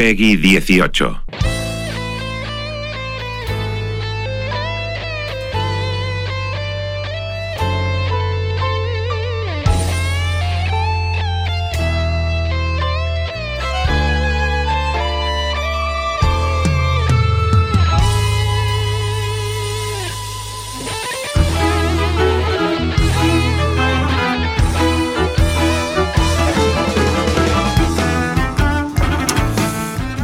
Peggy 18.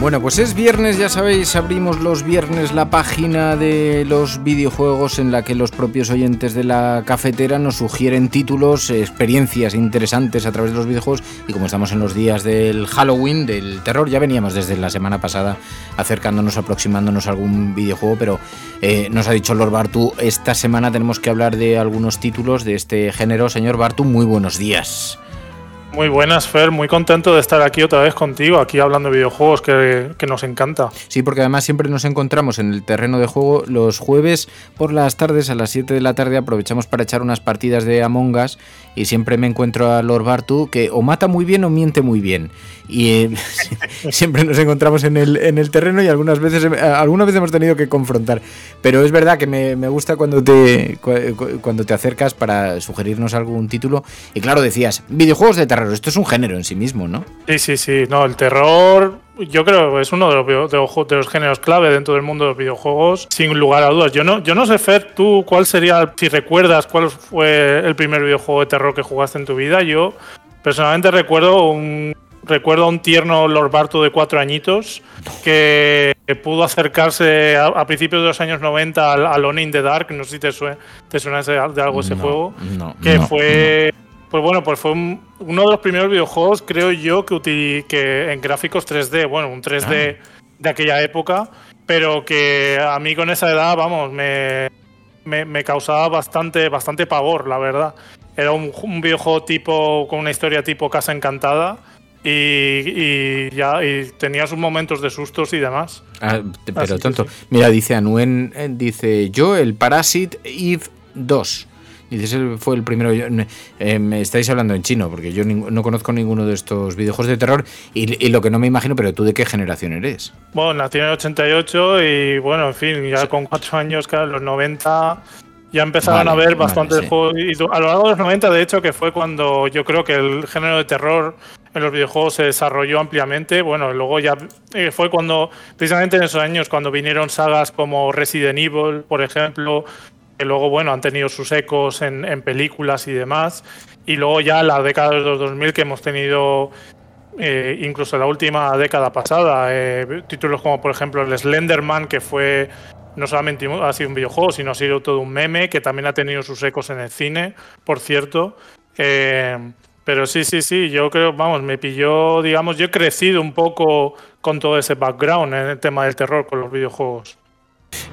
Bueno, pues es viernes, ya sabéis, abrimos los viernes la página de los videojuegos en la que los propios oyentes de la cafetera nos sugieren títulos, experiencias interesantes a través de los videojuegos y como estamos en los días del Halloween, del terror, ya veníamos desde la semana pasada acercándonos, aproximándonos a algún videojuego, pero eh, nos ha dicho Lord Bartu, esta semana tenemos que hablar de algunos títulos de este género. Señor Bartu, muy buenos días. Muy buenas, Fer. Muy contento de estar aquí otra vez contigo, aquí hablando de videojuegos, que, nos encanta. Sí, porque además siempre nos encontramos en el terreno de juego los jueves por las tardes, a las 7 de la tarde, aprovechamos para echar unas partidas de Among Us y siempre me encuentro a Lord Bartu que o mata muy bien o miente muy bien. Y eh, siempre nos encontramos en el, en el terreno y algunas veces, algunas veces hemos tenido que confrontar. Pero es verdad que me, me gusta cuando te, cuando te acercas para sugerirnos algún título. Y claro, decías, videojuegos de terror esto es un género en sí mismo, ¿no? Sí, sí, sí. No, el terror yo creo que es uno de los, de los, de los géneros clave dentro del mundo de los videojuegos, sin lugar a dudas. Yo no, yo no sé, Fer, tú cuál sería, si recuerdas cuál fue el primer videojuego de terror que jugaste en tu vida. Yo personalmente recuerdo un, recuerdo a un tierno Lord Barto de cuatro añitos que, pudo acercarse a, principios de los años 90 al, al in the Dark. No sé si te suena, te suena de algo ese no, juego. No, que no, fue. Pues bueno, pues fue un, uno de los primeros videojuegos, creo yo, que, que en gráficos 3D, bueno, un 3D ah. de aquella época, pero que a mí con esa edad, vamos, me, me, me causaba bastante, bastante pavor, la verdad. Era un, un, videojuego tipo, con una historia tipo Casa Encantada. Y, y ya y tenía sus momentos de sustos y demás. Ah, pero tanto. Sí. Mira, dice Anuen, dice yo, el Parasite Eve 2. Dices, fue el primero. Eh, me estáis hablando en chino, porque yo no conozco ninguno de estos videojuegos de terror. Y, y, lo que no me imagino, pero tú de qué generación eres? Bueno, nací en el 88 y bueno, en fin, ya sí. con cuatro años, claro, en los 90 ya empezaron vale, a ver bastantes vale, sí. juegos. Y a lo largo de los 90, de hecho, que fue cuando yo creo que el género de terror en los videojuegos se desarrolló ampliamente. Bueno, luego ya eh, fue cuando, precisamente en esos años, cuando vinieron sagas como Resident Evil, por ejemplo, que luego, bueno, han tenido sus ecos en, películas y demás. Y luego ya la década de los 2000 que hemos tenido, eh, incluso la última década pasada, eh, títulos como por ejemplo el Slenderman, que fue no solamente ha sido un videojuego, sino ha sido todo un meme, que también ha tenido sus ecos en el cine, por cierto. Eh, pero sí, sí, sí, yo creo, vamos, me pilló, digamos, yo he crecido un poco con todo ese background en el tema del terror con los videojuegos.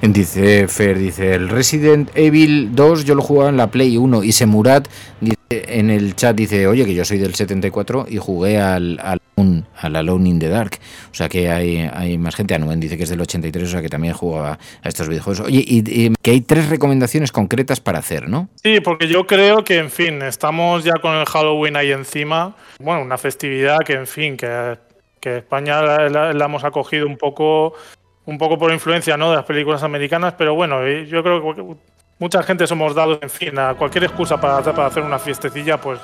Dice Fer, dice el Resident Evil 2 yo lo jugaba en la Play 1 y Semurat dice, en el chat dice, oye que yo soy del 74 y jugué al, al, al Alone in the Dark. O sea que hay, hay más gente. Anuen dice que es del 83, o sea que también jugaba a estos videojuegos. Oye, y, que hay tres recomendaciones concretas para hacer, ¿no? Sí, porque yo creo que, en fin, estamos ya con el Halloween ahí encima. Bueno, una festividad que, en fin, que, que España la hemos acogido un poco un poco por influencia ¿no? de las películas americanas, pero bueno, eh, yo creo que mucha gente somos dados, en fin, a cualquier excusa para, para hacer una fiestecilla, pues,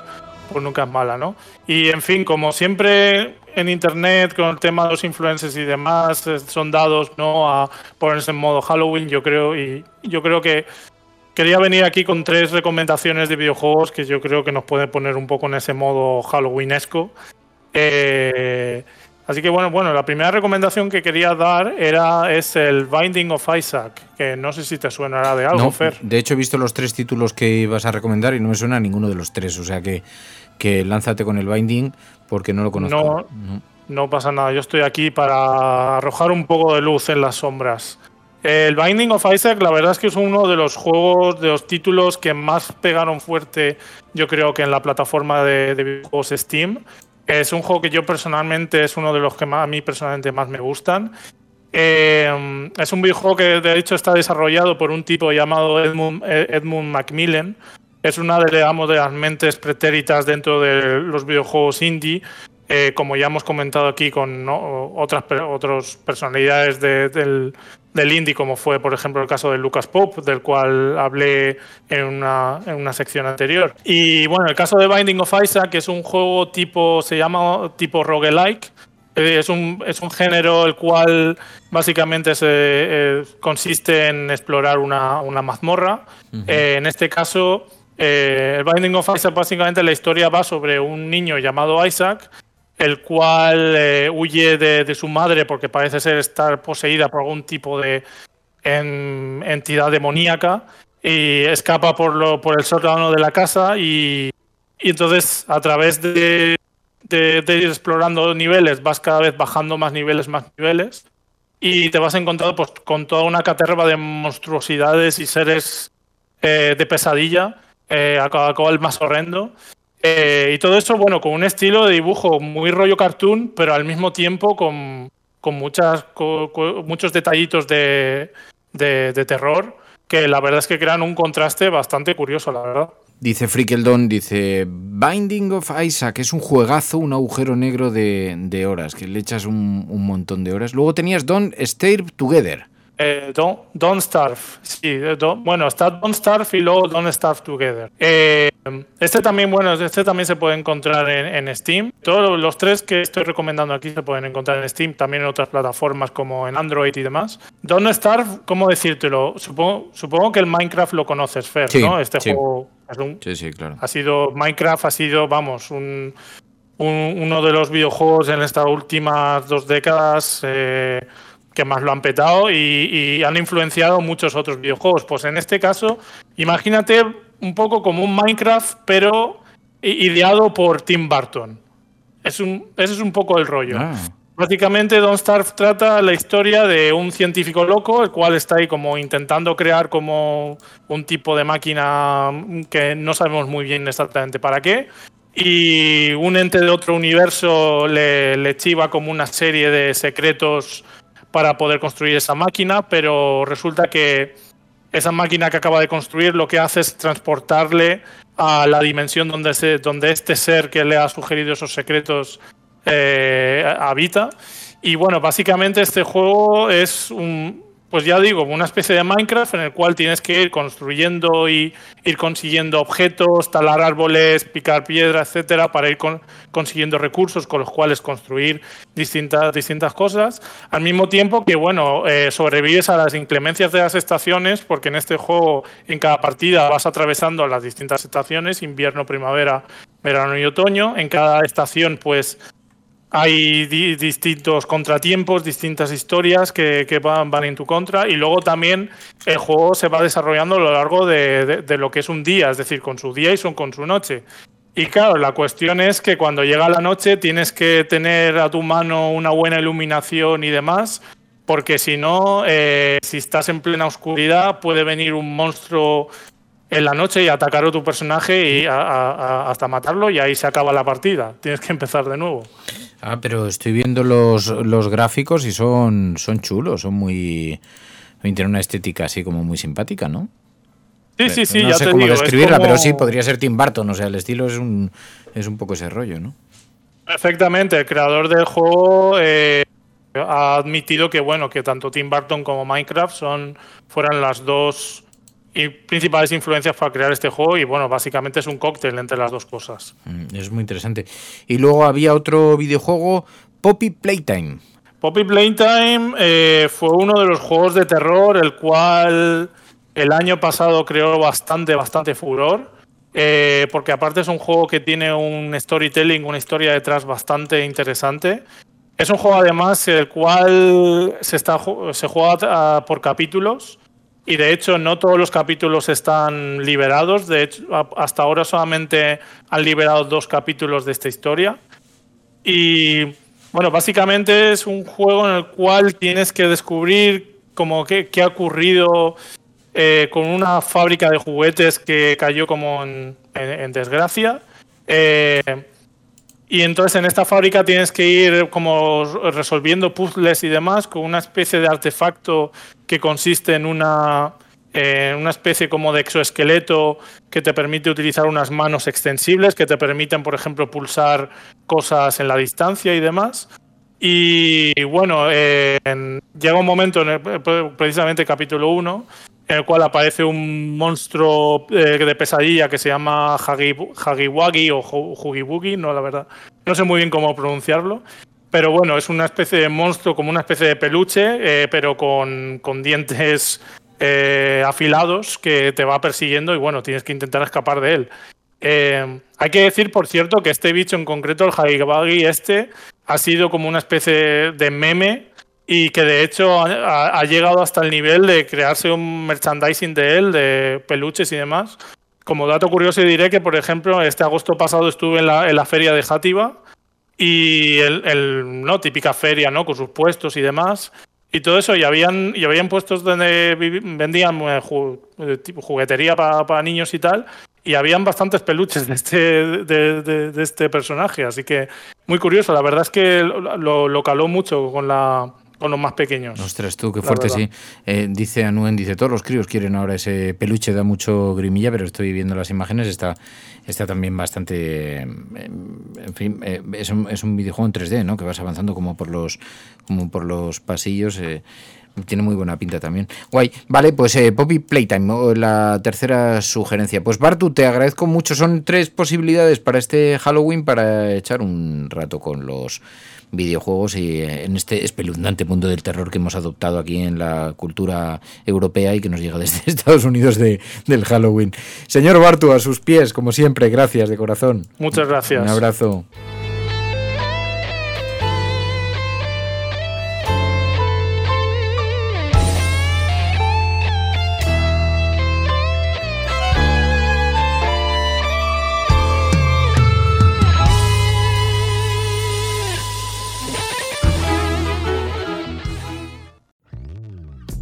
pues nunca es mala, ¿no? Y en fin, como siempre en internet con el tema de los influencers y demás eh, son dados no a ponerse en modo Halloween, yo creo y yo creo que quería venir aquí con tres recomendaciones de videojuegos que yo creo que nos pueden poner un poco en ese modo Halloweenesco. Eh, así que bueno, bueno, la primera recomendación que quería dar era es el Binding of Isaac, que no sé si te suena de algo, Fer. De hecho, he visto los tres títulos que ibas a recomendar y no me suena a ninguno de los tres, o sea que, que lánzate con el Binding porque no lo conozco. No, no pasa nada, yo estoy aquí para arrojar un poco de luz en las sombras. El Binding of Isaac, la verdad es que es uno de los juegos, de los títulos que más pegaron fuerte, yo creo que en la plataforma de, videojuegos Steam. Es un juego que yo personalmente es uno de los que a mí personalmente más me gustan. Eh, es un videojuego que de hecho está desarrollado por un tipo llamado Edmund, Edmund Macmillan. Es una de, digamos, de las mentes pretéritas dentro de los videojuegos indie. Eh, como ya hemos comentado aquí con otras otras personalidades del, del indie, como fue, por ejemplo, el caso de Lucas Pop, del cual hablé en una, en una sección anterior. Y bueno, el caso de Binding of Isaac, que es un juego tipo, se llama tipo roguelike. Eh, es un, es un género el cual básicamente se, eh, consiste en explorar una, una mazmorra. Eh, en este caso, el Binding of Isaac, básicamente la historia va sobre un niño llamado Isaac el cual eh, huye de, su madre porque parece ser estar poseída por algún tipo de entidad demoníaca y escapa por, lo, por el sótano de la casa y, entonces a través de, ir explorando niveles vas cada vez bajando más niveles, más niveles y te vas encontrando pues, con toda una caterva de monstruosidades y seres eh, de pesadilla, eh, a cada cual más horrendo. Eh, y todo eso, bueno, con un estilo de dibujo muy rollo cartoon, pero al mismo tiempo con, con muchas, muchos detallitos de, de, terror que la verdad es que crean un contraste bastante curioso, la verdad. Dice Frickeldon, dice Binding of Isaac, es un juegazo, un agujero negro de, horas, que le echas un, un, montón de horas. Luego tenías Don't Stay Together. Eh, don't, don't, Starve. Sí, eh, bueno, está Don't Starve y luego Don't Starve Together. Eh, este también, bueno, este también se puede encontrar en, Steam. Todos los tres que estoy recomendando aquí se pueden encontrar en Steam, también en otras plataformas como en Android y demás. Don't Starve, ¿cómo decírtelo? Supongo, supongo que el Minecraft lo conoces, Fer, ¿no? Este juego sí, sí, claro. ha sido, Minecraft ha sido, vamos, un, uno de los videojuegos en estas últimas dos décadas. Eh, que más lo han petado y, han influenciado muchos otros videojuegos. Pues en este caso, imagínate un poco como un Minecraft, pero ideado por Tim Burton. Es un, ese es un poco el rollo. Ah. Básicamente, Don't Starve trata la historia de un científico loco, el cual está ahí como intentando crear como un tipo de máquina que no sabemos muy bien exactamente para qué. Y un ente de otro universo le, le chiva como una serie de secretos para poder construir esa máquina, pero resulta que esa máquina que acaba de construir lo que hace es transportarle a la dimensión donde, donde este ser que le ha sugerido esos secretos eh, habita. Y bueno, básicamente este juego es un, pues ya digo, una especie de Minecraft en el cual tienes que ir construyendo y ir consiguiendo objetos, talar árboles, picar piedra, etcétera, para ir consiguiendo recursos con los cuales construir distintas, distintas cosas. Al mismo tiempo que, bueno, eh, sobrevives a las inclemencias de las estaciones, porque en este juego, en cada partida, vas atravesando las distintas estaciones, invierno, primavera, verano y otoño. En cada estación, pues hay distintos contratiempos, distintas historias que, van, en tu contra y luego también el juego se va desarrollando a lo largo de, lo que es un día, es decir, con su día y con su noche. Y claro, la cuestión es que cuando llega la noche tienes que tener a tu mano una buena iluminación y demás, porque si no, eh, si estás en plena oscuridad puede venir un monstruo en la noche y atacar a tu personaje y hasta matarlo y ahí se acaba la partida. Tienes que empezar de nuevo. Ah, pero estoy viendo los, los gráficos y son, son chulos, son muy... Tienen una estética así como muy simpática, ¿no? Sí, sí, sí, no sé cómo describirla, pero sí, podría ser Tim Burton, o sea, el estilo es un, es un poco ese rollo, ¿no? Perfectamente, el creador del juego eh, ha admitido que, bueno, que tanto Tim Burton como Minecraft son, fueran las dos y principales influencias para crear este juego y bueno, básicamente es un cóctel entre las dos cosas. Mm, es muy interesante. Y luego había otro videojuego, Poppy Playtime. Poppy Playtime eh, fue uno de los juegos de terror el cual el año pasado creó bastante, bastante furor. Eh, porque aparte es un juego que tiene un storytelling, una historia detrás bastante interesante. Es un juego además el cual se, está, se juega por capítulos y de hecho no todos los capítulos están liberados. De hecho, hasta ahora solamente han liberado dos capítulos de esta historia. Y bueno, básicamente es un juego en el cual tienes que descubrir como qué, ha ocurrido eh, con una fábrica de juguetes que cayó como en, desgracia. Eh, y entonces en esta fábrica tienes que ir como resolviendo puzzles y demás con una especie de artefacto que consiste en una, una especie como de exoesqueleto que te permite utilizar unas manos extensibles que te permiten, por ejemplo, pulsar cosas en la distancia y demás. Y bueno, eh, llega un momento, en precisamente capítulo 1, en el cual aparece un monstruo eh, de pesadilla que se llama Hagiwagi o Hugibugi, no la verdad. No sé muy bien cómo pronunciarlo. Pero bueno, es una especie de monstruo, como una especie de peluche, eh, pero con, dientes eh, afilados que te va persiguiendo y bueno, tienes que intentar escapar de él. hay que decir, por cierto, que este bicho en concreto, el Hagiwagi este, ha sido como una especie de meme y que de hecho ha, llegado hasta el nivel de crearse un merchandising de él, de peluches y demás. Como dato curioso diré que, por ejemplo, este agosto pasado estuve en la, en la feria de Játiva y el, no típica feria, ¿no? Con sus puestos y demás. Y todo eso, y habían, y habían puestos donde vendían eh, juguetería para niños y tal, y habían bastantes peluches de este, de, de, este personaje, así que muy curioso, la verdad es que lo, lo caló mucho con la, con los más pequeños. Ostras, tú, qué fuerte, sí. Eh, dice Anuen, dice, todos los críos quieren ahora ese peluche, da mucho grimilla, pero estoy viendo las imágenes, está, está también bastante... En fin, eh, es, un, es un videojuego en 3D, ¿no? Que vas avanzando como por los, como por los pasillos. Eh, tiene muy buena pinta también. Guay. Vale, pues Poppy Playtime, la tercera sugerencia. Pues Bartu, te agradezco mucho. Son tres posibilidades para este Halloween para echar un rato con los videojuegos y eh, en este espeluznante mundo del terror que hemos adoptado aquí en la cultura europea y que nos llega desde Estados Unidos de, del Halloween. Señor Bartu, a sus pies, como siempre, gracias de corazón. Muchas gracias. Un abrazo.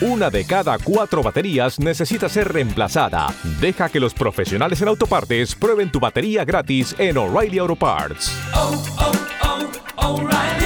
Una de cada cuatro baterías necesita ser reemplazada. Deja que los profesionales en autopartes prueben tu batería gratis en O'Reilly Auto Parts. Oh, oh, oh,